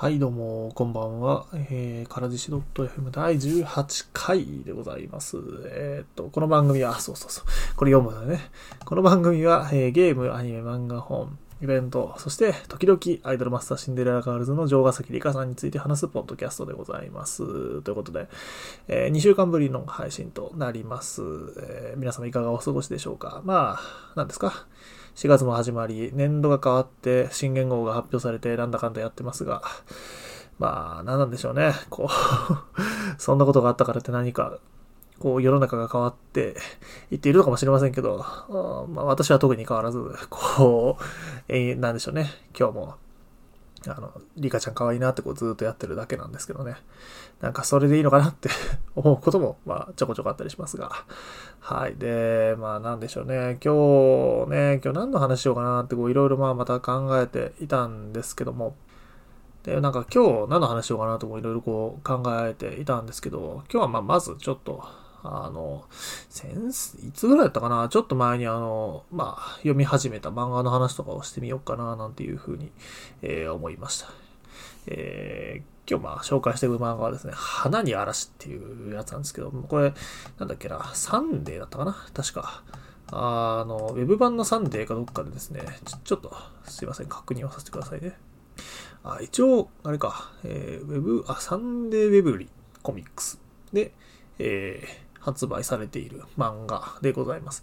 はい、どうも、こんばんは。えー、からじし .fm 第18回でございます。えー、っと、この番組は、そうそうそう、これ読むんだね。この番組は、えー、ゲーム、アニメ、漫画、本、イベント、そして、時々、アイドルマスターシンデレラガールズの城ヶ崎里香さんについて話すポッドキャストでございます。ということで、えー、2週間ぶりの配信となります。えー、皆様いかがお過ごしでしょうかまあ、何ですか？4月も始まり、年度が変わって新元号が発表されてなんだかんだやってますが、まあ、何なんでしょうね。こう、そんなことがあったからって何か、こう、世の中が変わっていっているのかもしれませんけど、まあ、私は特に変わらず、こう、えー、なんでしょうね。今日も、あの、リカちゃん可愛いなってこうずっとやってるだけなんですけどね。なんかそれでいいのかなって 思うことも、まあ、ちょこちょこあったりしますが。はい。で、まあ、なんでしょうね。今日ね、今日何の話しようかなってこういろいろまあまた考えていたんですけども。で、なんか今日何の話しようかなといろいろこう考えていたんですけど、今日はまあまずちょっと、あの、先いつぐらいだったかな？ちょっと前にあの、まあ、読み始めた漫画の話とかをしてみようかななんていうふうに、えー、思いました。えー、今日まあ紹介していく漫画はですね、花に嵐っていうやつなんですけど、これ、なんだっけな、サンデーだったかな？確か。あの、ウェブ版のサンデーかどっかでですね、ちょちょっと、すいません、確認をさせてくださいね。あ、一応、あれか、えー、ウェブ、あ、サンデーウェブリコミックスで、えー、発売されている漫画でございます。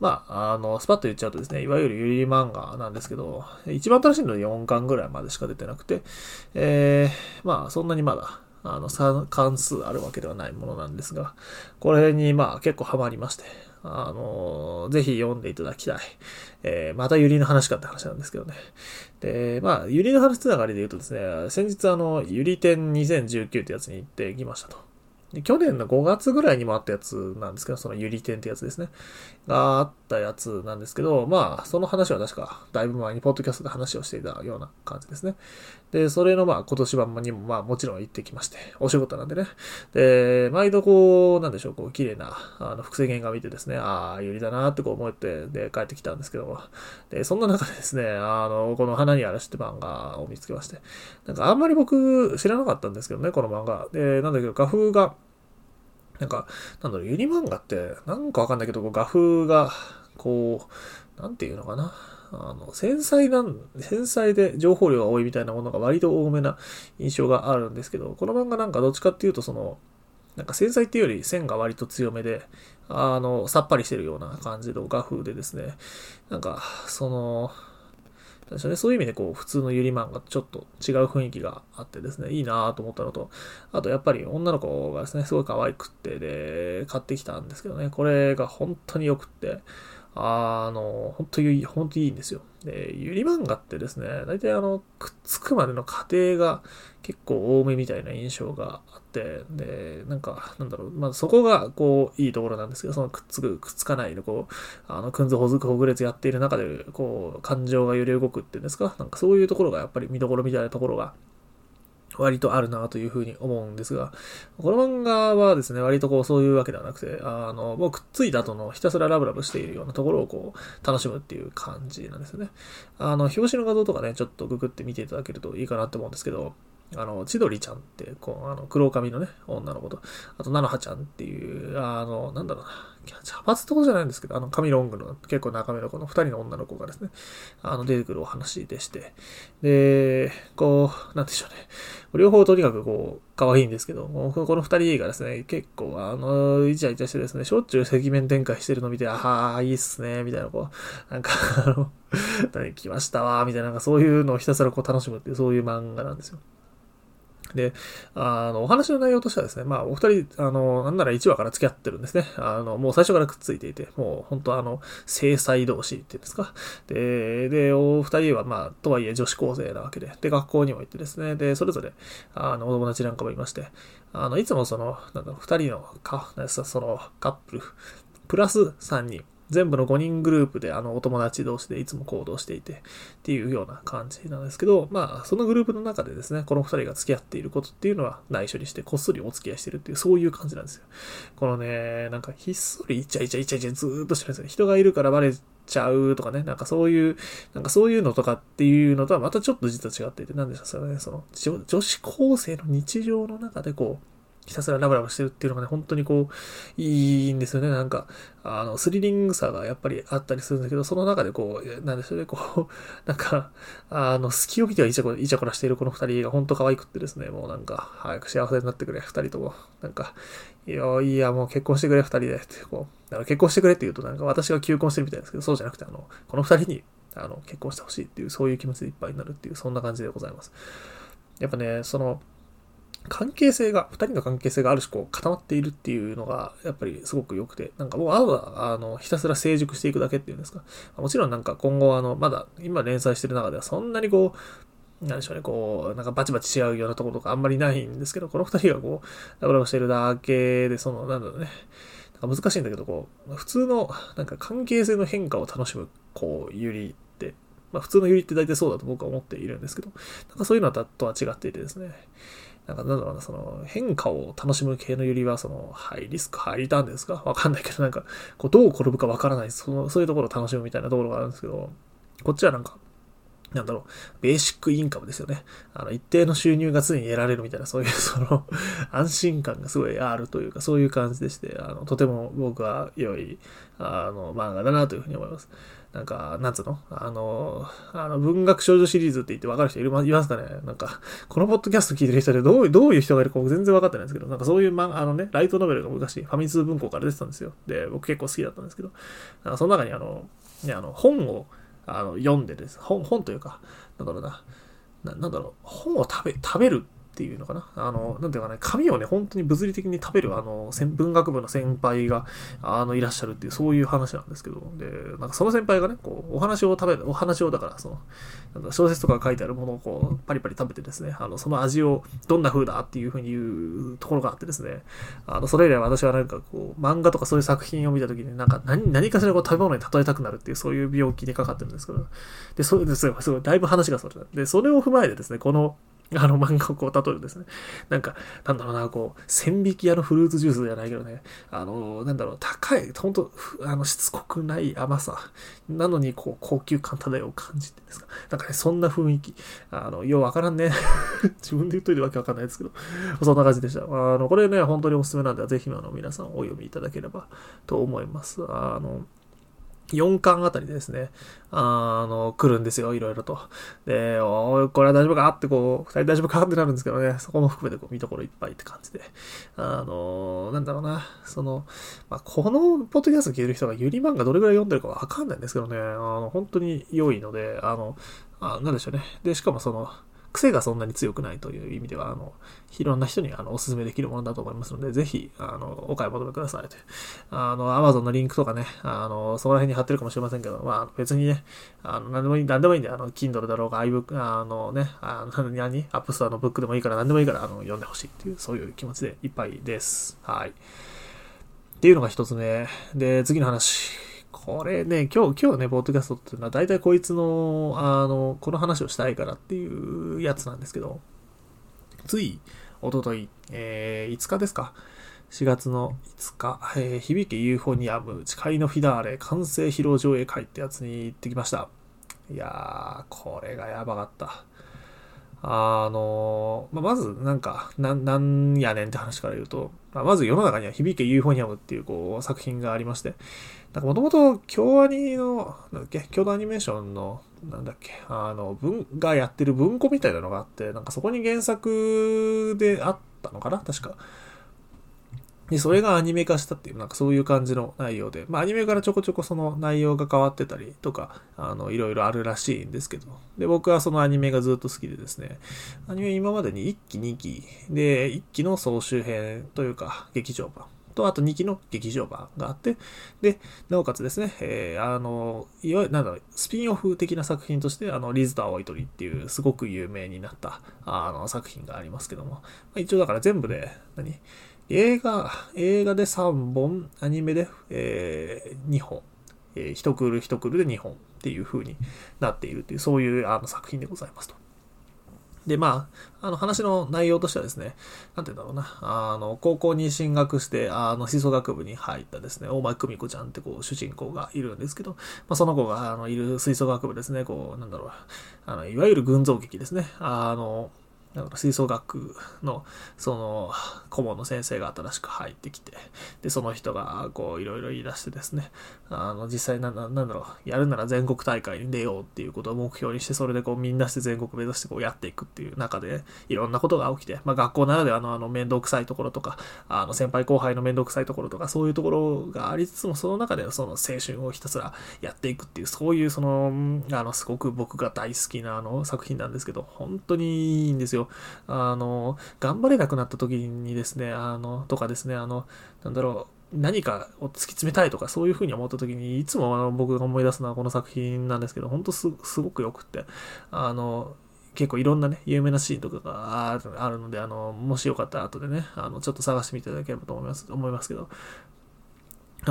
まあ、あの、スパッと言っちゃうとですね、いわゆるゆり漫画なんですけど、一番新しいのは4巻ぐらいまでしか出てなくて、えー、まあ、そんなにまだ、あの、関数あるわけではないものなんですが、これにまあ結構ハマりまして、あの、ぜひ読んでいただきたい。えー、またゆりの話かって話なんですけどね。で、まあ、ゆりの話つながりで言うとですね、先日あの、ゆり展2019ってやつに行ってきましたと。で去年の5月ぐらいにもあったやつなんですけど、そのゆり店ってやつですね。があったやつなんですけど、まあ、その話は確か、だいぶ前にポッドキャストで話をしていたような感じですね。で、それのまあ、今年版にもまあ、もちろん行ってきまして、お仕事なんでね。で、毎度こう、なんでしょう、こう、綺麗な、あの、複製原画見てですね、ああ、ゆりだなってこう思って、で、帰ってきたんですけども。で、そんな中でですね、あの、この花に嵐って漫画を見つけまして。なんかあんまり僕知らなかったんですけどね、この漫画。で、なんだけど、画風が、なんか、なんだろう、ユニ漫画って、なんかわかんないけど、画風が、こう、なんていうのかな。あの、繊細なん、繊細で情報量が多いみたいなものが割と多めな印象があるんですけど、この漫画なんかどっちかっていうと、その、なんか繊細っていうより線が割と強めで、あの、さっぱりしてるような感じの画風でですね、なんか、その、ですよね、そういう意味でこう、普通のゆり漫画とちょっと違う雰囲気があってですね、いいなぁと思ったのと、あとやっぱり女の子がですね、すごい可愛くって、で、買ってきたんですけどね、これが本当に良くって、あの、本当に、本当にいいんですよ。で、ゆり漫画ってですね、大体あの、くっつくまでの過程が結構多めみたいな印象があって、で、なんか、なんだろう、まあそこがこう、いいところなんですけど、そのくっつく、くっつかないの、こう、あの、くんずほずくほぐれつやっている中で、こう、感情が揺れ動くっていうんですか、なんかそういうところがやっぱり見どころみたいなところが、割とあるなというふうに思うんですが、この漫画はですね、割とこうそういうわけではなくて、あの、もうくっついた後のひたすらラブラブしているようなところをこう、楽しむっていう感じなんですよね。あの、表紙の画像とかね、ちょっとググって見ていただけるといいかなと思うんですけど、あの、千鳥ちゃんって、こう、あの、黒髪のね、女の子と、あと、菜の葉ちゃんっていう、あの、なんだろうな、茶髪ってことじゃないんですけど、あの、髪ロングの結構長めのこの二人の女の子がですね、あの、出てくるお話でして、で、こう、なんでしょうね、両方とにかくこう、可愛いんですけど、この二人がですね、結構、あの、イチャイチャしてですね、しょっちゅう赤面展開してるの見て、ああ、いいっすね、みたいな、こう、なんか、あの、来ましたわ、みたいな、なんかそういうのをひたすらこう楽しむっていう、そういう漫画なんですよ。で、あの、お話の内容としてはですね、まあ、お二人、あの、なんなら1話から付き合ってるんですね。あの、もう最初からくっついていて、もう本当あの、制裁同士っていうんですか。で、で、お二人は、まあ、とはいえ女子高生なわけで、で、学校にも行ってですね、で、それぞれ、あの、お友達なんかもいまして、あの、いつもその、なんだろう、二人のか、その、カップル、プラス3人、全部の5人グループであのお友達同士でいつも行動していてっていうような感じなんですけど、まあそのグループの中でですね、この2人が付き合っていることっていうのは内緒にしてこっそりお付き合いしてるっていうそういう感じなんですよ。このね、なんかひっそりイチャイチャイチャイチャずーっとしてるんですよ。人がいるからバレちゃうとかね、なんかそういう、なんかそういうのとかっていうのとはまたちょっと実は違っていて、なんでしょうね、その女子高生の日常の中でこう、ひたすらラブラブしてるっていうのがね、本当にこう、いいんですよね。なんか、あの、スリリングさがやっぱりあったりするんだけど、その中でこう、なんでしょうね、こう、なんか、あの、隙を見てはイチャコラ、イチャコラしているこの二人が本当可愛くってですね、もうなんか、早く幸せになってくれ、二人とも。なんか、いや、いや、もう結婚してくれ、二人で、って、こう、だから結婚してくれって言うと、なんか私が求婚してるみたいですけど、そうじゃなくて、あの、この二人に、あの、結婚してほしいっていう、そういう気持ちでいっぱいになるっていう、そんな感じでございます。やっぱね、その、関係性が、二人の関係性がある種こう固まっているっていうのが、やっぱりすごく良くて、なんかもうあとは、あの、ひたすら成熟していくだけっていうんですか。もちろんなんか今後あの、まだ今連載してる中ではそんなにこう、なんでしょうね、こう、なんかバチバチし合うようなところとかあんまりないんですけど、この二人がこう、ラブラブしてるだけで、その、なんだろうね、なんか難しいんだけど、こう、普通の、なんか関係性の変化を楽しむ、こう、ゆりって、まあ普通のゆりって大体そうだと僕は思っているんですけど、なんかそういうのとは違っていてですね、なんかなんだろうな、その変化を楽しむ系のよりは、その、ハイリスク、ハイリターンですか？わかんないけど、なんか、こう、どう転ぶかわからない、その、そういうところを楽しむみたいなところがあるんですけど、こっちはなんか、なんだろう、ベーシックインカムですよね。あの、一定の収入が常に得られるみたいな、そういう、その、安心感がすごいあるというか、そういう感じでして、あの、とても僕は良い、あの、漫画だなというふうに思います。なんか、なんつうの？あの、あの、文学少女シリーズって言って分かる人いるいますかね？なんか、このポッドキャスト聞いてる人でどう、どういう人がいるか僕全然分かってないんですけど、なんかそういう漫あのね、ライトノベルが昔、ファミ通文庫から出てたんですよ。で、僕結構好きだったんですけど、なんかその中にあの、ね、あの、本を、あの、読んでです。本、本というか、なんだろうな、ななんだろう、本を食べ、食べるっていうのかな？あの、なんていうかね、紙をね、本当に物理的に食べる、あの、文学部の先輩が、あの、いらっしゃるっていう、そういう話なんですけど、で、なんかその先輩がね、こう、お話を食べる、お話をだから、その、なんか小説とか書いてあるものをこう、パリパリ食べてですね、あの、その味をどんな風だっていう風に言うところがあってですね、あの、それ以来私はなんかこう、漫画とかそういう作品を見たときに、なんか何、何かしらこう食べ物に例えたくなるっていう、そういう病気にかかってるんですけど、で、そうですごい、すごい、だいぶ話がそれで、それを踏まえてですね、この、あの漫画をこう例えるですね。なんか、なんだろうな、こう、千匹屋のフルーツジュースじゃないけどね、あの、なんだろう、高い、ほんと、あの、しつこくない甘さ、なのに、こう、高級感漂う感じってですか。なんかね、そんな雰囲気、あの、ようわからんね。自分で言っといてわけわかんないですけど、そんな感じでした。あの、これね、本当におすすめなんで、ぜひ、あの、皆さんお読みいただければと思います。あの、4巻あたりでですね、あの、来るんですよ、いろいろと。で、おい、これは大丈夫か？ってこう、二人大丈夫か？ってなるんですけどね、そこも含めてこう見どころいっぱいって感じで。あの、なんだろうな、その、まあ、このポッドキャスト聞いてる人がユリ漫画どれぐらい読んでるかわかんないんですけどね、あの、本当に良いので、あの、あなんでしょうね。で、しかもその、癖がそんなに強くないという意味では、あの、いろんな人にあのお勧めできるものだと思いますので、ぜひ、あの、お買い求めくださいと。あの、Amazon のリンクとかね、あの、そこら辺に貼ってるかもしれませんけど、まあ、別にね、あの、何でもいい、何でもいいんで、あの、Kindle だろうが、iBook、あのね、あの、何 ?App Store のブックでもいいから、何でもいいから、あの、読んでほしいっていう、そういう気持ちでいっぱいです。はい。っていうのが一つ目。で、次の話。これね、今日、今日ね、ポッドキャストっていうのは、大体こいつの、あの、この話をしたいからっていうやつなんですけど、つい、おととい、えー、5日ですか ?4 月の5日、えー、響けユーフォニアム、誓いのフィダーレ、完成披露上映会ってやつに行ってきました。いやー、これがやばかった。あの、まあ、まず、なんか、な、なんやねんって話から言うと、まあ、まず世の中には響けユーフォニアムっていうこう作品がありまして、なんかもともと京アニの、なんだっけ、京都アニメーションの、なんだっけ、あの、文、がやってる文庫みたいなのがあって、なんかそこに原作であったのかな確か。で、それがアニメ化したっていう、なんかそういう感じの内容で、まあアニメからちょこちょこその内容が変わってたりとか、あの、いろいろあるらしいんですけど、で、僕はそのアニメがずっと好きでですね、アニメ今までに1期2期、で、1期の総集編というか、劇場版。と、あと2期の劇場版があって、で、なおかつですね、えー、あの、いわゆる、なんだろう、スピンオフ的な作品として、あの、リズと青い鳥っていう、すごく有名になった、あの、作品がありますけども、まあ、一応だから全部で、何？映画、映画で3本、アニメで、えー、2本。えー、一クール一クールで2本っていう風になっているっていう、そういうあの作品でございますと。で、まあ、あの話の内容としてはですね、なんて言うんだろうな、あの、高校に進学して、あの、吹奏楽部に入ったですね、大前久美子ちゃんってこう、主人公がいるんですけど、まあ、その子が、あの、いる吹奏楽部ですね、こう、なんだろう、あの、いわゆる群像劇ですね、あの、だから吹奏楽のその顧問の先生が新しく入ってきて、で、その人がこういろいろ言い出してですね、あの、実際なんだなんだろう、やるなら全国大会に出ようっていうことを目標にして、それでこうみんなして全国目指してこうやっていくっていう中で、いろんなことが起きて、まあ学校ならではのあの面倒くさいところとか、あの先輩後輩の面倒くさいところとか、そういうところがありつつも、その中でその青春をひたすらやっていくっていう、そういうその、あの、すごく僕が大好きなあの作品なんですけど、本当にいいんですよ。あの、頑張れなくなった時にですね、あの、とかですね、あの、なんだろう、何かを突き詰めたいとかそういうふうに思った時にいつも僕が思い出すのはこの作品なんですけど本当すすごくよくってあの結構いろんなね有名なシーンとかがあるのであのもしよかったら後でねあのちょっと探してみていただければと思います思いますけど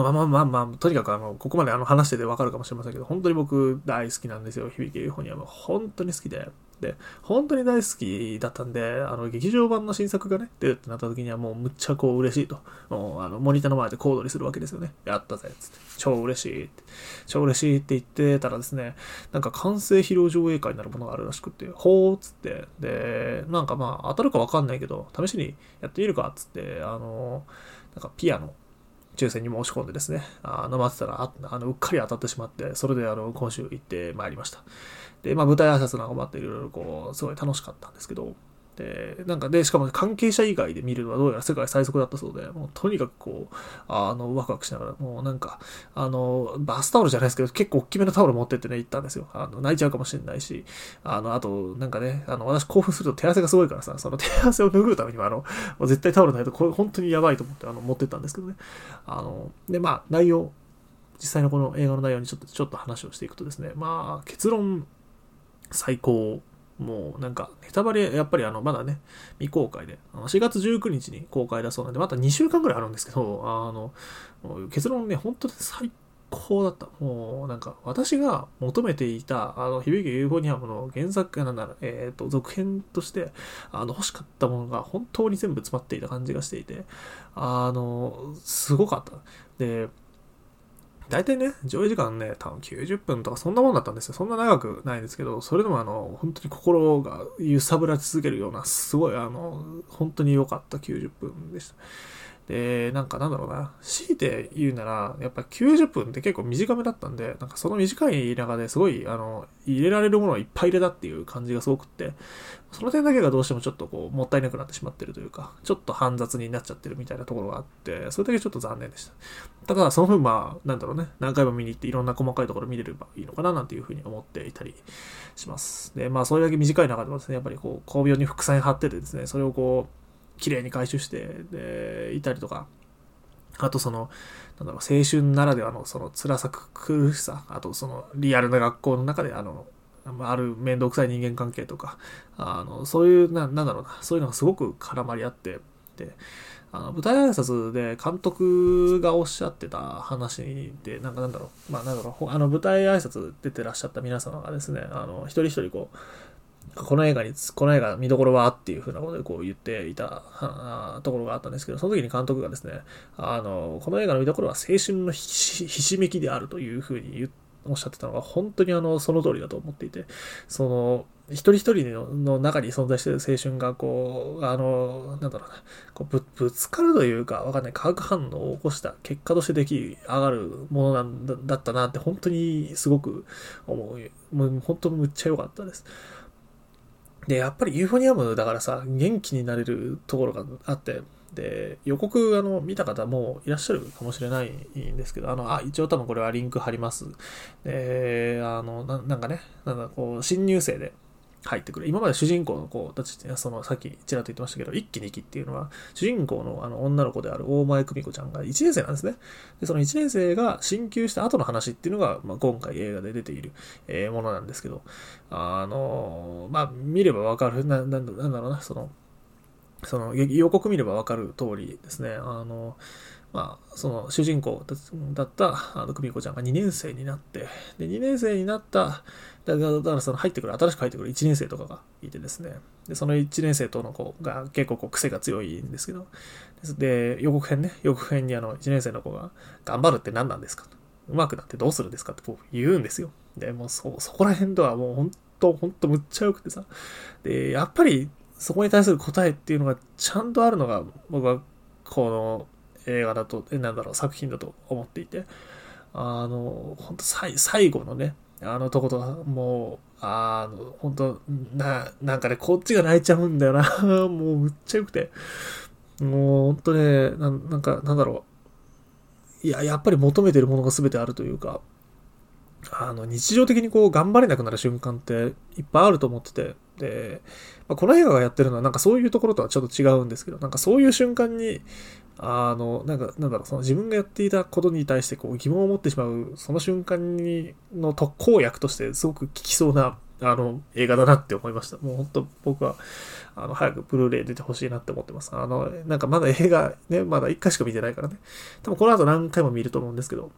まあまあまあま、とにかくあの、ここまであの話しててわかるかもしれませんけど、本当に僕大好きなんですよ、響きユーフォニアム。本当に好きで。で、本当に大好きだったんで、あの、劇場版の新作がね、出るってなった時にはもうむっちゃこう嬉しいと。もう、あの、モニターの前で小躍りするわけですよね。やったぜ、つって。超嬉しいって。超嬉しいって言ってたらですね、なんか完成披露上映会になるものがあるらしくて、ほーっつって、で、なんかまあ、当たるかわかんないけど、試しにやってみるかっつって、あの、なんかピアノ、抽選に申し込んでですね、あの、待ってたら、あの、うっかり当たってしまって、それであの、今週行ってまいりました。で、まあ、舞台挨拶なんかもあっていろいろこう、すごい楽しかったんですけど、で、なんかで、しかも関係者以外で見るのはどうやら世界最速だったそうで、もうとにかくこう、あの、ワクワクしながら、もうなんか、あの、バスタオルじゃないですけど、結構大きめのタオル持ってってね、行ったんですよ。あの、泣いちゃうかもしれないし、あの、あと、なんかね、あの、私興奮すると手汗がすごいからさ、その 手汗を拭うためには、あの、絶対タオルないと、これ本当にやばいと思って、あの、持ってったんですけどね。あの、で、まあ、内容、実際のこの映画の内容にちょっと、ちょっと話をしていくとですね、まあ、結論、最高。もうなんか、ネタバレ、やっぱりあの、まだね、未公開で、4月19日に公開だそうなんで、また2週間ぐらいあるんですけど、あの、結論ね、本当に最高だった。もうなんか、私が求めていた、あの、響きユーフォニアムの原作なんだろう、えっ、ー、と、続編として、あの、欲しかったものが本当に全部詰まっていた感じがしていて、あの、すごかった。で、大体ね、上位時間ね、多分90分とかそんなもんだったんですよ。そんな長くないですけど、それでもあの、本当に心が揺さぶら続けるような、すごいあの、本当に良かった90分でした。で、なんかなんだろうな、強いて言うなら、やっぱ90分って結構短めだったんで、なんかその短い中ですごい、あの、入れられるものをいっぱい入れたっていう感じがすごくって、その点だけがどうしてもちょっとこう、もったいなくなってしまってるというか、ちょっと煩雑になっちゃってるみたいなところがあって、それだけちょっと残念でした。ただ、その分まあ、なんだろうね、何回も見に行っていろんな細かいところ見れればいいのかななんていうふうに思っていたりします。で、まあ、それだけ短い中でもですね、やっぱりこう、巧妙に副菜貼っててですね、それをこう、綺麗に回収して、で、いたりとか、あとその、なんだろう、青春ならではのその辛さ、苦しさ、あとそのリアルな学校の中であの、ある面倒くさい人間関係とか、あの、そういう、ななんだろうな、そういうのがすごく絡まり合って、で、あの舞台挨拶で監督がおっしゃってた話で、なんかなんだろう、まあなんだろう、あの舞台挨拶出てらっしゃった皆様がですね、あの、一人一人こう、この映画に、この映画見どころはっていうふうなことでこう言っていたところがあったんですけど、その時に監督がですね、あの、この映画の見どころは青春のひしめきであるというふうに、おっしゃってたのが本当にあの、その通りだと思っていて、その、一人一人の中に存在している青春が、こう、あの、なんだろうな、こうぶぶつかるというか、わかんない、化学反応を起こした結果として出来上がるものなんだだったなって、本当にすごく思う。もう本当むっちゃ良かったです。で、やっぱりユーフォニアムだからさ、元気になれるところがあって、で、予告、あの、見た方もいらっしゃるかもしれないんですけど、あの、あ、一応多分これはリンク貼ります。で、あの、ななんかね、なんかこう、新入生で、入ってくる。今まで主人公の子たちその、さっきちらっと言ってましたけど、1期2期っていうのは、主人公のあの女の子である大前久美子ちゃんが1年生なんですね。で、その1年生が進級した後の話っていうのが、まあ、今回映画で出ている、えー、ものなんですけど、あのー、まあ、見ればわかる、な、なんだろうな、その、その予告見ればわかる通りですね、あの、まあ、その主人公だったあの久美子ちゃんが2年生になって、で、2年生になった、だからその入ってくる、新しく入ってくる1年生とかがいてですね、で、その1年生との子が結構こう癖が強いんですけど、で、予告編ね、予告編にあの1年生の子が、頑張るって何なんですかと。うまくなってどうするんですかってこう言うんですよ。で、もうそ、そこら辺とはもう本当、本当むっちゃ良くてさ。で、やっぱりそこに対する答えっていうのがちゃんとあるのが、僕はこの映画だと、え、なんだろう、作品だと思っていて、あの、本当最、最後のね、あのとことか、もう、あの、本当な、なんかね、こっちが泣いちゃうんだよな。もう、むっちゃ良くて。もう、本当ね、ななんか、なんだろう。いや、やっぱり求めてるものが全てあるというか、あの、日常的にこう、頑張れなくなる瞬間っていっぱいあると思ってて、で、まあ、この映画がやってるのはなんかそういうところとはちょっと違うんですけど、なんかそういう瞬間に、あの、なんか、なんだろう、その自分がやっていたことに対してこう疑問を持ってしまう、その瞬間にの特効薬としてすごく効きそうな、あの、映画だなって思いました。もう本当僕は、あの、早くブルーレイ出てほしいなって思ってます。あの、なんかまだ映画ね、まだ1回しか見てないからね。多分この後何回も見ると思うんですけど、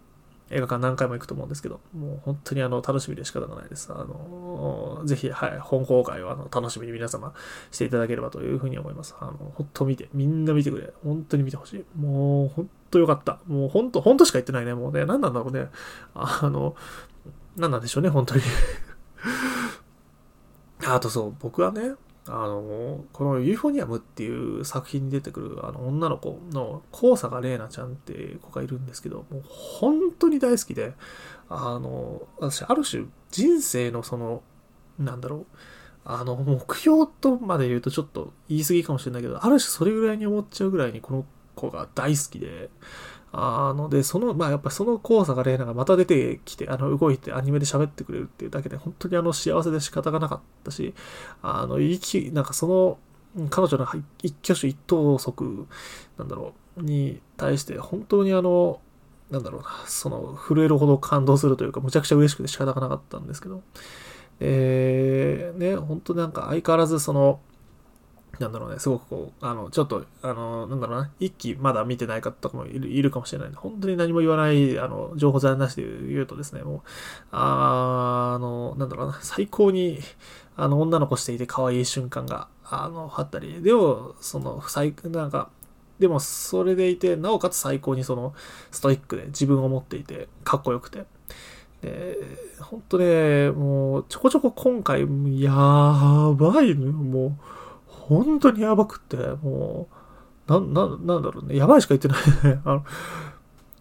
映画館何回も行くと思うんですけど、もう本当にあの、楽しみで仕方がないです。あの、ぜひ、はい、本公開をあの楽しみに皆様していただければというふうに思います。あの、本当見て、みんな見てくれ。本当に見てほしい。もう、本当よかった。もう本当、本当しか言ってないね。もうね、何なんだろうね。あの、何なんでしょうね、本当に あとそう、僕はね、あの、このユーフォニアムっていう作品に出てくるあの女の子の高坂玲奈ちゃんっていう子がいるんですけど、もう本当に大好きで、あの、私、ある種人生のその、なんだろう、あの、目標とまで言うとちょっと言い過ぎかもしれないけど、ある種それぐらいに思っちゃうぐらいにこの子が大好きで、あの、で、その、まあ、やっぱその怖さがレーナがまた出てきて、あの、動いてアニメで喋ってくれるっていうだけで、本当にあの、幸せで仕方がなかったし、あの、いき、なんかその、彼女の一挙手一投足、なんだろう、に対して、本当にあの、なんだろうな、その、震えるほど感動するというか、むちゃくちゃ嬉しくて仕方がなかったんですけど、えー、ね、本当なんか相変わらずその、なんだろうね、すごくこう、あの、ちょっと、あの、なんだろうな、一期まだ見てない方とかもいるいるかもしれないんで。本当に何も言わない、あの、情報材なしで言うとですね、もう、あの、なんだろうな、最高に、あの、女の子していて可愛い瞬間が、あの、あったり、でも、その、最、なんか、でも、それでいて、なおかつ最高にその、ストイックで自分を持っていて、かっこよくて、で、本当ね、もう、ちょこちょこ今回、やばいのよ、もう、本当にやばくって、もう、な、な、なんだろうね、やばいしか言ってないね。あの、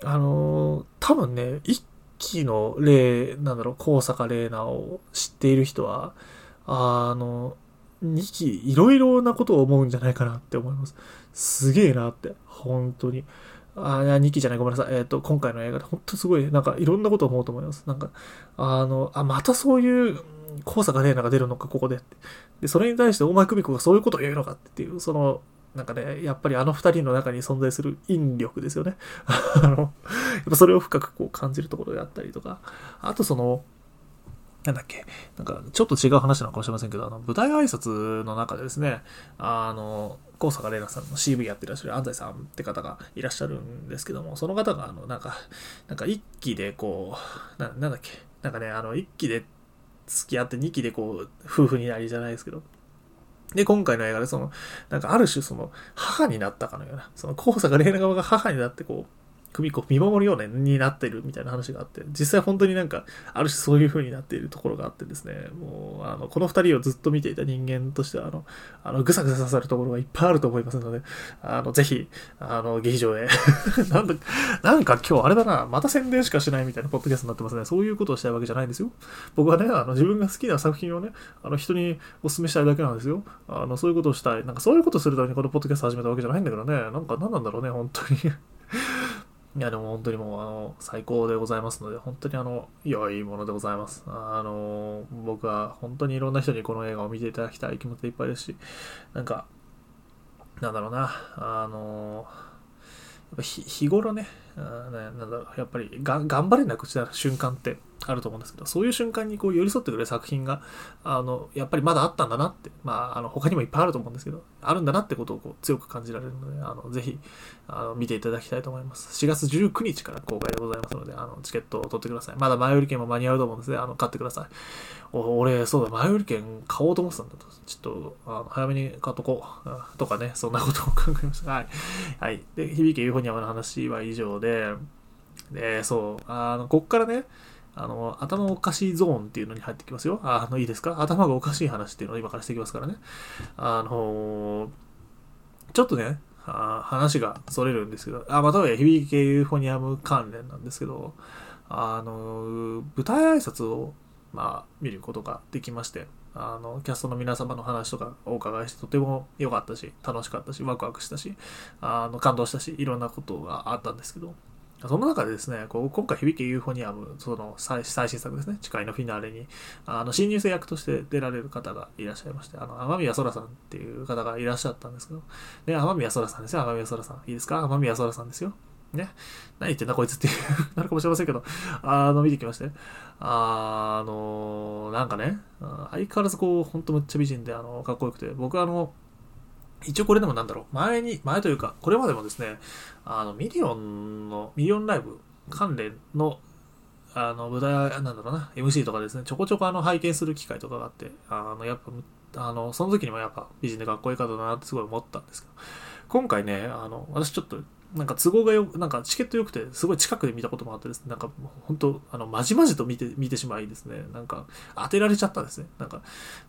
あの多分ね、一期の例、なんだろう、高坂玲奈を知っている人は、あの、二期、いろいろなことを思うんじゃないかなって思います。すげえなって、本当に。あ、いや、2期じゃない、ごめんなさい。えっ、ー、と、今回の映画で本当すごい、なんかいろんなことを思うと思います。なんか、あの、あ、またそういう、黄砂がねえなが出るのか、ここで。で、それに対して大前久美子がそういうことを言うのかっていう、その、なんかね、やっぱりあの二人の中に存在する引力ですよね。あの、やっぱそれを深くこう感じるところであったりとか、あとその、なんだっけ、なんか、ちょっと違う話なのかもしれませんけど、あの、舞台挨拶の中でですね、あの、高坂玲奈さんの CV やってらっしゃる安西さんって方がいらっしゃるんですけども、その方が、あの、なんか、なんか一期でこう、な、なんだっけ、なんかね、あの、一期で付き合って2期でこう、夫婦になりじゃないですけど。で、今回の映画でその、なんかある種その、母になったかのような、その、高坂玲奈側が母になってこう、久美子見守るようになってるみたいな話があって、実際本当になんか、ある種そういう風になっているところがあってですね、もう、あの、この二人をずっと見ていた人間としては、あの、あの、ぐさぐさ刺さるところがいっぱいあると思いますので、あの、ぜひ、あの、劇場へ なんだ、なんか今日あれだな、また宣伝しかしないみたいなポッドキャストになってますね。そういうことをしたいわけじゃないんですよ。僕はね、あの、自分が好きな作品をね、あの、人にお勧めしたいだけなんですよ。あの、そういうことをしたい。なんかそういうことをするためにこのポッドキャスト始めたわけじゃないんだけどね、なんか何なんだろうね、本当にいや、でも本当にもう、あの、最高でございますので、本当にあの、良いものでございます。あの、僕は本当にいろんな人にこの映画を見ていただきたい気持ちでいっぱいですし、なんか、なんだろうな、あの、やっぱ日頃ね、なんだろう、やっぱりが頑張れなくした瞬間ってあると思うんですけど、そういう瞬間にこう寄り添ってくれる作品が、あの、やっぱりまだあったんだなって、まあ、あの、他にもいっぱいあると思うんですけど、あるんだなってことをこう強く感じられるので、あの、ぜひ、あの、見ていただきたいと思います。4月19日から公開でございますので、あの、チケットを取ってください。まだ前売り券も間に合うと思うんですね。あの、買ってください。お俺、そうだ、前売り券買おうと思ってたんだと。ちょっと、あの早めに買っとこう。とかね、そんなことを考えました。はい。はい。で、響けユーフォニアムの話は以上で、で、そう、あの、こっからね、あの、頭おかしいゾーンっていうのに入ってきますよ。あの、いいですか？頭がおかしい話っていうのを今からしていきますからね。あのちょっとね、あ話がそれるんですけど、あ、または響き系ユーフォニアム関連なんですけど、あの、舞台挨拶を、まあ、見ることができまして、あの、キャストの皆様の話とかお伺いしてとても良かったし、楽しかったし、ワクワクしたし、あの、感動したし、いろんなことがあったんですけど、その中でですね、こう今回、響けユーフォニアム、その最新作ですね、誓いのフィナーレに、あの、新入生役として出られる方がいらっしゃいまして、あの、雨宮天さんっていう方がいらっしゃったんですけど、ね、雨宮天さんですよ、雨宮天さん。いいですか？雨宮天さんですよ。ね。何言ってんだこいつっていう なるかもしれませんけど、あの、見てきまして。あの、なんかね、相変わらずこう、ほんとむっちゃ美人で、あの、かっこよくて、僕あの、一応これでもなんだろう、前に、前というか、これまでもですね、あの、ミリオンの、ミリオンライブ関連の、あの、舞台、なんだろうな、MC とかですね、ちょこちょこあの、拝見する機会とかがあって、あの、やっぱ、あの、その時にもやっぱ美人でかっこいい方だなってすごい思ったんですけど、今回ね、あの、私ちょっと、なんか都合がよくなんかチケット良くて、すごい近くで見たこともあってですね、なんか本当、あの、まじまじと見て、見てしまいですね、なんか当てられちゃったんですね。なんか、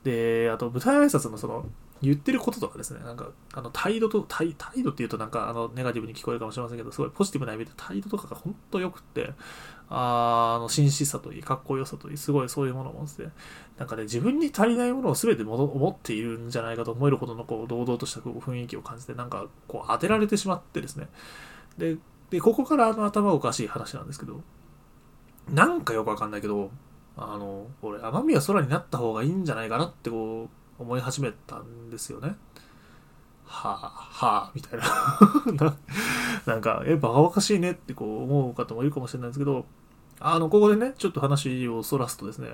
で、あと舞台挨拶のその、言ってることとかですね、なんか、あの、態度と、態態度っていうとなんか、あの、ネガティブに聞こえるかもしれませんけど、すごいポジティブな意味で態度とかが本当良くって、ああの、紳士さといい、かっこよさといい、すごいそういうものを持ってて、なんかね、自分に足りないものを全て持っているんじゃないかと思えるほどの、こう、堂々とした雰囲気を感じて、なんか、こう、当てられてしまってですね。で、で、ここからあの、頭おかしい話なんですけど、なんかよくわかんないけど、あの、俺、奄美は空になった方がいいんじゃないかなってこう、思い始めたんですよね。はあ、はあ、みたいな なんか、え、バカバカしいねってこう思う方もいるかもしれないんですけど、あの、ここでね、ちょっと話をそらすとですね、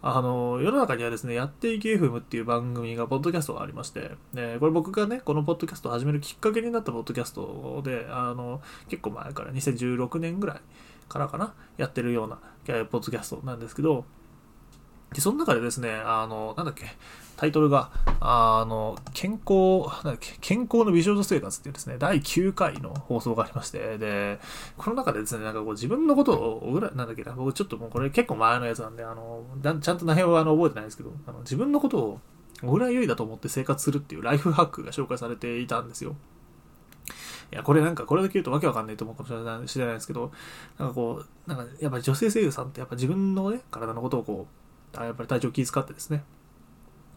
あの、世の中にはですね、やっていけ FM っていう番組が、ポッドキャストがありまして、ね、これ僕がね、このポッドキャストを始めるきっかけになったポッドキャストで、あの、結構前から2016年ぐらいからかな、やってるような、ポッドキャストなんですけど、で、その中でですね、あの、なんだっけ、タイトルが、あの、健康、なんだっけ、健康の美少女生活っていうですね、第9回の放送がありまして、で、この中でですね、なんかこう自分のことを、なんだっけな、僕ちょっともうこれ結構前のやつなんで、あの、ちゃんと内容はあの覚えてないですけど、あの自分のことを小倉優衣だと思って生活するっていうライフハックが紹介されていたんですよ。いや、これなんか、これだけ言うとわけわかんないと思うかもしれない知れないですけど、なんかこう、なんかやっぱり女性声優さんってやっぱ自分のね、体のことをこう、やっぱり体調気遣ってですね、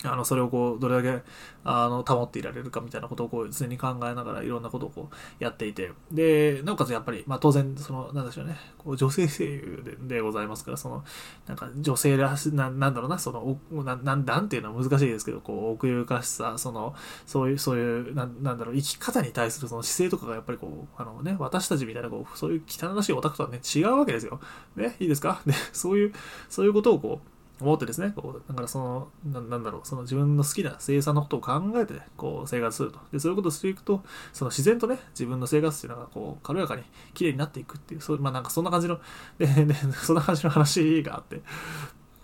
あの、それをこう、どれだけ、あの、保っていられるかみたいなことをこう、常に考えながらいろんなことをこう、やっていて、で、なおかつやっぱり、まあ当然、その、なんでしょうね、こう女性声優ででございますから、その、なんか女性らし、ななんだろうな、その、ななんなんていうのは難しいですけど、こう、奥ゆかしさ、その、そういう、そういう、ななんだろう、生き方に対するその姿勢とかがやっぱりこう、あのね、私たちみたいな、こう、そういう汚らしいオタクとはね、違うわけですよ。ね、いいですか？で、そういう、そういうことをこう、思ってですね、こうだからそのな、なんだろう、その自分の好きな生産のことを考えて、こう、生活すると。で、そういうことをしていくと、その自然とね、自分の生活っていうのが、こう、軽やかに綺麗になっていくっていう、そうまあなんかそんな感じの、で、でそんな感じの話があって、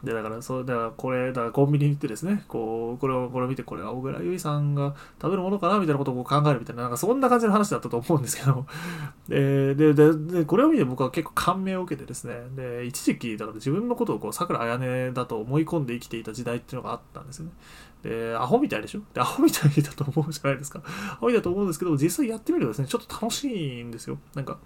で、だから、そう、だから、これ、だからコンビニに行ってですね、こう、これを、これを見て、これは小倉優衣さんが食べるものかなみたいなことを考えるみたいな、なんかそんな感じの話だったと思うんですけど、で、で、で、でこれを見て僕は結構感銘を受けてですね、で、一時期、だから自分のことをこう、桜彩音だと思い込んで生きていた時代っていうのがあったんですよね。で、アホみたいでしょ？で、アホみたいだと思うじゃないですか。アホみたいだと思うんですけど、実際やってみるとですね、ちょっと楽しいんですよ。なんか、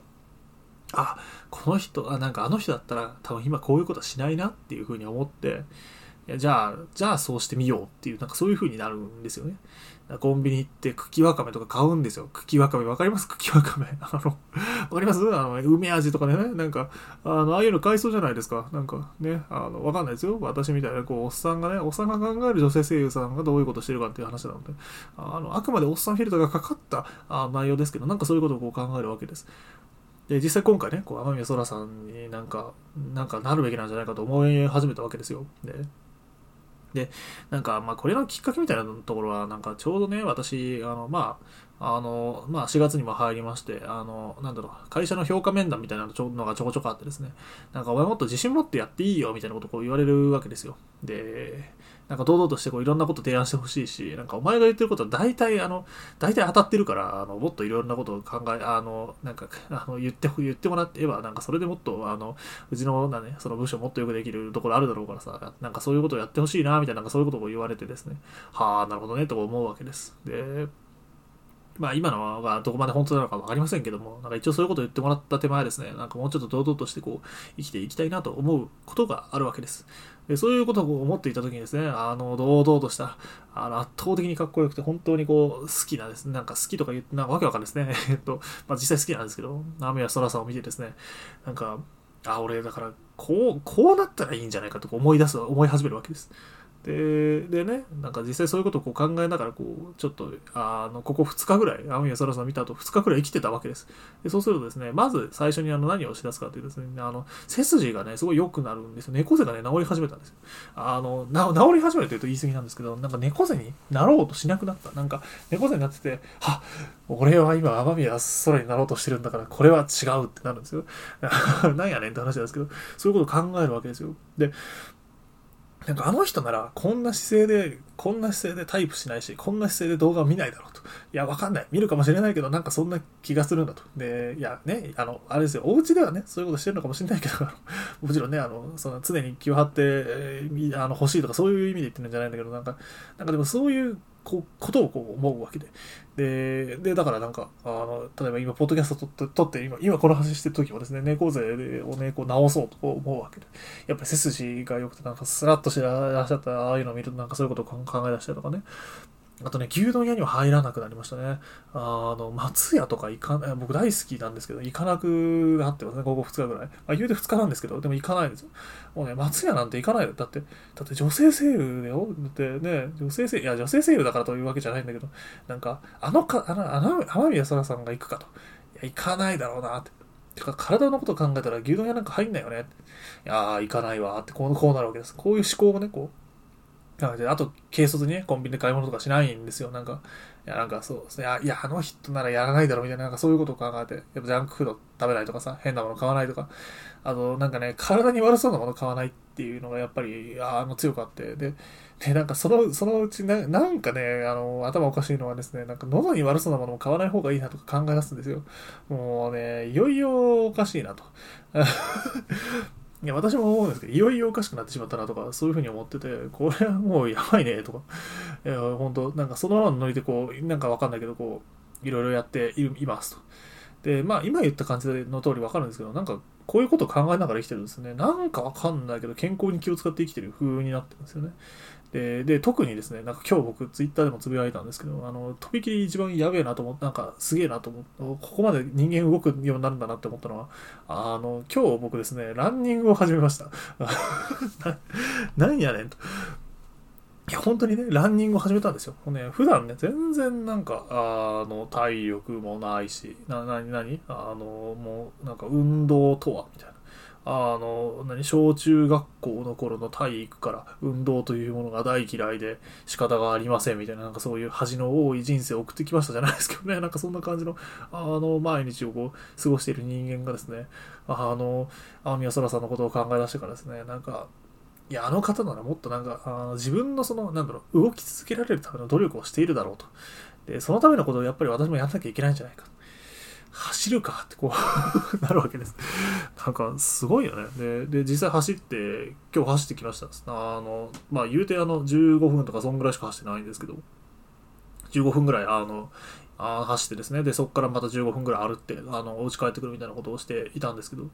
あ、この人、あ、なんかあの人だったら多分今こういうことはしないなっていうふうに思って、いやじゃあ、じゃあそうしてみようっていう、なんかそういう風になるんですよね。コンビニ行って茎わかめとか買うんですよ。茎わかめわかります？茎わかめ。あの、わかります？あの、梅味とかね。なんか、あの、ああいうの買いそうじゃないですか。なんかね、あの、わかんないですよ。私みたいな、こう、おっさんがね、おっさんが考える女性声優さんがどういうことしてるかっていう話なので、あの、あくまでおっさんフィルターがかかったあ内容ですけど、なんかそういうことをこう考えるわけです。で、実際今回ね、こう、天宮空さんになんか、なんかなるべきなんじゃないかと思い始めたわけですよ。で、で、なんか、まあ、これのきっかけみたいなところは、なんか、ちょうどね、私、あの、まあ、あの、まあ、4月にも入りまして、あの、なんだろう、会社の評価面談みたいなのがちょこちょこあってですね、なんか、お前もっと自信持ってやっていいよ、みたいなことをこう言われるわけですよ。で、なんか堂々としてこういろんなこと提案してほしいし、なんかお前が言ってることは大体あの、大体当たってるから、あの、もっといろんなことを考え、あの、なんか、あの、言って、言ってもらってば、なんかそれでもっと、あの、うちの、なね、その部署もっとよくできるところあるだろうからさ、なんかそういうことをやってほしいな、みたいな、なんかそういうことを言われてですね、はあ、なるほどね、と思うわけです。で、まあ今のがどこまで本当なのかわかりませんけども、なんか一応そういうことを言ってもらった手前ですね、なんかもうちょっと堂々としてこう生きていきたいなと思うことがあるわけです。えそういうことを思っていた時にですね、あの、堂々とした、あの、圧倒的にかっこよくて、本当にこう、好きなですね、なんか好きとか言って、なんかわけわかんないですね。えっと、まあ実際好きなんですけど、雨や空さんを見てですね、なんか、あ、俺、だから、こう、こうなったらいいんじゃないかと思い出す、思い始めるわけです。ででねなんか実際そういうことをこう考えながらこうちょっとあのここ2日ぐらい雨宮空さん見た後2日ぐらい生きてたわけです。でそうするとですねまず最初にあの何をしだすかというとですねあの背筋がねすごい良くなるんですよ。猫背がね治り始めたんですよ。あの治り始めるというと言い過ぎなんですけどなんか猫背になろうとしなくなった。なんか猫背になってては俺は今雨宮空になろうとしてるんだからこれは違うってなるんですよ。なんやねんって話なんですけどそういうことを考えるわけですよ。でなんかあの人ならこんな姿勢で、こんな姿勢でタイプしないし、こんな姿勢で動画を見ないだろうと。いや、わかんない。見るかもしれないけど、なんかそんな気がするんだと。で、いや、ね、あの、あれですよ、お家ではね、そういうことしてるのかもしれないけど、もちろんね、あの、その常に気を張って、えー、あの欲しいとかそういう意味で言ってるんじゃないんだけど、なんか、なんかでもそういうこことをこう思うわけで。で、で、だからなんか、あの、例えば今、ポッドキャスト撮って、撮って今、今この話してる時もですね、猫背をね、こう直そうと思うわけで。やっぱり背筋が良くて、なんかスラッとしてらっしゃったああいうのを見ると、なんかそういうことを考え出したりとかね。あとね、牛丼屋には入らなくなりましたね。あの、松屋とか行かない、僕大好きなんですけど、行かなくなってますね、ここ2日ぐらい。まあ、言うて2日なんですけど、でも行かないですよ。もうね、松屋なんて行かないよ。だって、だって女性声優だよ。だってね、女性声優、いや、女性声優だからというわけじゃないんだけど、なんか、あのか、あの、あの、天宮空さんが行くかと。いや、行かないだろうなって。てか、体のこと考えたら牛丼屋なんか入んないよね。いやー、行かないわって、こう、こうなるわけです。こういう思考もね、こう、あと、軽率にね、コンビニで買い物とかしないんですよ。なんか、いや、なんかそうですね。いや、あの人ならやらないだろうみたいな、なんかそういうことを考えて、やっぱジャンクフード食べないとかさ、変なもの買わないとか、あと、なんかね、体に悪そうなもの買わないっていうのがやっぱり、あの、強くあって、で、で、なんかその、そのうちな、なんかね、あの、頭おかしいのはですね、なんか喉に悪そうなものを買わない方がいいなとか考え出すんですよ。もうね、いよいよおかしいなと。いや、私も思うんですけど、いよいよおかしくなってしまったなとか、そういうふうに思ってて、これはもうやばいね、とか。いや、本当なんかそのままのノリでこう、なんかわかんないけど、こう、いろいろやっていますと。で、まあ、今言った感じの通りわかるんですけど、なんか、こういうことを考えながら生きてるんですね。なんかわかんないけど、健康に気を使って生きてる風になってるんですよね。で、で、特にですね、なんか今日僕ツイッターでもつぶやいたんですけど、あの、とびきり一番やべえなと思って、なんかすげえなと思って、ここまで人間動くようになるんだなって思ったのは、あの、今日僕ですね、ランニングを始めました。ななんやねんと。いや、本当にね、ランニングを始めたんですよ。ね、普段ね、全然なんか、あの、体力もないし、な、なになに？あの、もう、なんか運動とはみたいな。あの、何、小中学校の頃の体育から運動というものが大嫌いで仕方がありませんみたいな、なんかそういう恥の多い人生を送ってきましたじゃないですけどね、なんかそんな感じの、あの、毎日をこう、過ごしている人間がですね、あの、天宮空さんのことを考え出してからですね、なんか、いや、あの方ならもっとなんか、あの自分のその、なんだろう、動き続けられるための努力をしているだろうと。で、そのためのことをやっぱり私もやんなきゃいけないんじゃないか。走るかってこう なるわけです。なんかすごいよね。で、で実際走って、今日走ってきました。あの、まあ言うてあの15分とかそんぐらいしか走ってないんですけど、15分ぐらいあの、あ走ってですね、で、そこからまた15分ぐらい歩って、あの、お家帰ってくるみたいなことをしていたんですけど、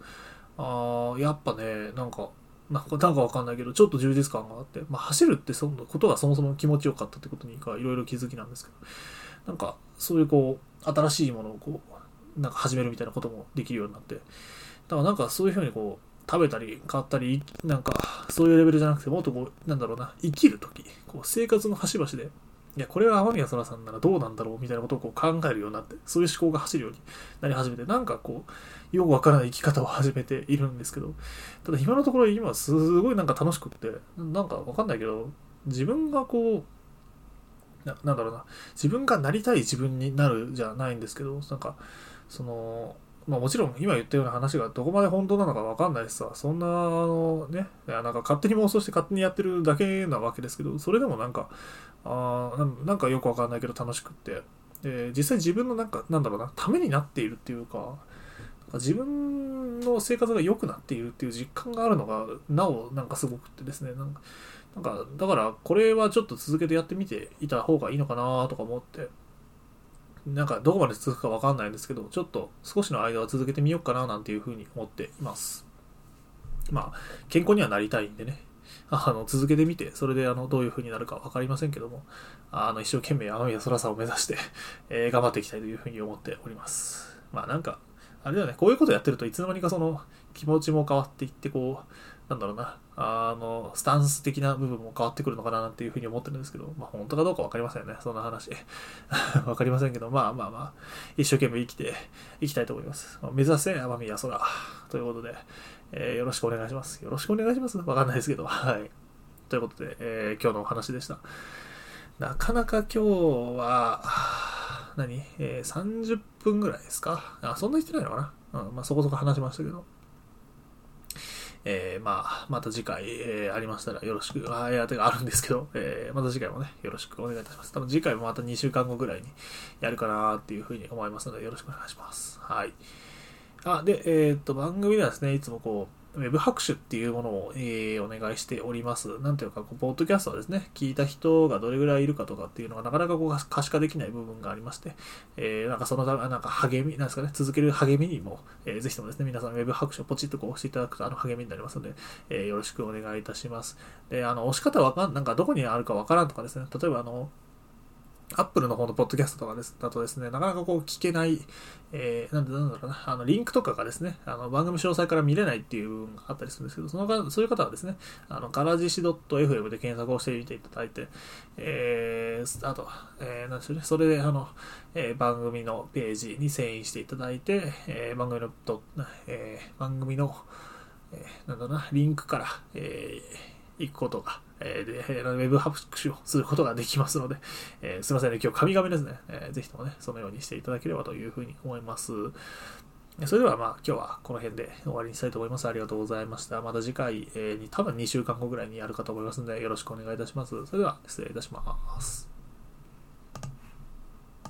あやっぱね、なんか、なんか、なんかわかんないけど、ちょっと充実感があって、まあ、走るってそのことがそもそも気持ちよかったってことにか、いろいろ気づきなんですけど、なんか、そういうこう、新しいものをこう、なんか始めるみたいなこともできるようになって。だからなんかそういうふうにこう食べたり買ったりなんかそういうレベルじゃなくてもっとこうなんだろうな生きる時こう生活の端々でいや、これは天宮空さんならどうなんだろうみたいなことをこう考えるようになって、そういう思考が走るようになり始めて、なんかこう、よくわからない生き方を始めているんですけど、ただ今のところ今すごいなんか楽しくって、なんかわかんないけど、自分がこう、ななんだろうな、自分がなりたい自分になるじゃないんですけど、なんか、その、まあもちろん今言ったような話がどこまで本当なのかわかんないしさ、そんな、あのね、なんか勝手に妄想して勝手にやってるだけなわけですけど、それでもなんか、あなんかよくわかんないけど楽しくって、で実際自分のなんか、なんだろうな、ためになっているっていうか、自分の生活が良くなっているっていう実感があるのが、なおなんかすごくってですね、なんか、なんかだからこれはちょっと続けてやってみていた方がいいのかなとか思って、なんかどこまで続くかわかんないんですけど、ちょっと少しの間は続けてみようかななんていうふうに思っています。まあ、健康にはなりたいんでね、あの、続けてみて、それであの、どういう風になるかわかりませんけども、あの、一生懸命天宮空さを目指して え、頑張っていきたいという風に思っております。まあなんか、あれだよね、こういうことやってるといつの間にかその、気持ちも変わっていって、こう、なんだろうな、あの、スタンス的な部分も変わってくるのかななんていうふうに思ってるんですけど、まあ本当かどうかわかりませんね、そんな話。わかりませんけど、まあまあまあ、一生懸命生きていきたいと思います。目指せ奄美や空ということで、えー、よろしくお願いします。よろしくお願いします？わかんないですけど、はい。ということで、えー、今日のお話でした。なかなか今日は、何？えー、30分ぐらいですか？あ、そんな言ってないのかな？うん、まあそこそこ話しましたけど。えー、まあ、また次回、えー、ありましたらよろしく、あ、いや、てかあるんですけど、えー、また次回もね、よろしくお願いいたします。多分次回もまた2週間後ぐらいにやるかなっていうふうに思いますので、よろしくお願いします。はい。あ、で、え、っと、番組ではですね、いつもこう、ウェブ拍手っていうものを、えー、お願いしております。なんていうか、こうポッドキャストはですね、聞いた人がどれぐらいいるかとかっていうのがなかなかこう可視化できない部分がありまして、えー、なんかそのなんか励み、なんですかね、続ける励みにも、えー、ぜひともですね、皆さんウェブ拍手をポチッとこう押していただくとあの励みになりますので、えー、よろしくお願いいたします。で、あの、押し方わかん、なんかどこにあるかわからんとかですね、例えばあの、アップルの方のポッドキャストとかですだとですね、なかなかこう聞けない、えー、なんでなんだろうな、あの、リンクとかがですね、あの、番組詳細から見れないっていう部分があったりするんですけど、そのそういう方はですね、あの、からじし .fm で検索をしてみていただいて、えー、あと、えー、なんでしょうね、それで、あの、えー、番組のページに遷移していただいて、えー、番組の、とえー、番組の、えー、なんだろうな、リンクから、えー、行くことが、えー、ウェブ拍手をすることができますので、えー、すいませんね、今日神々ですね、えー、ぜひともね、そのようにしていただければというふうに思います。それではまあ今日はこの辺で終わりにしたいと思います。ありがとうございました。また次回、えー、に多分2週間後ぐらいにやるかと思いますのでよろしくお願いいたします。それでは失礼いたします。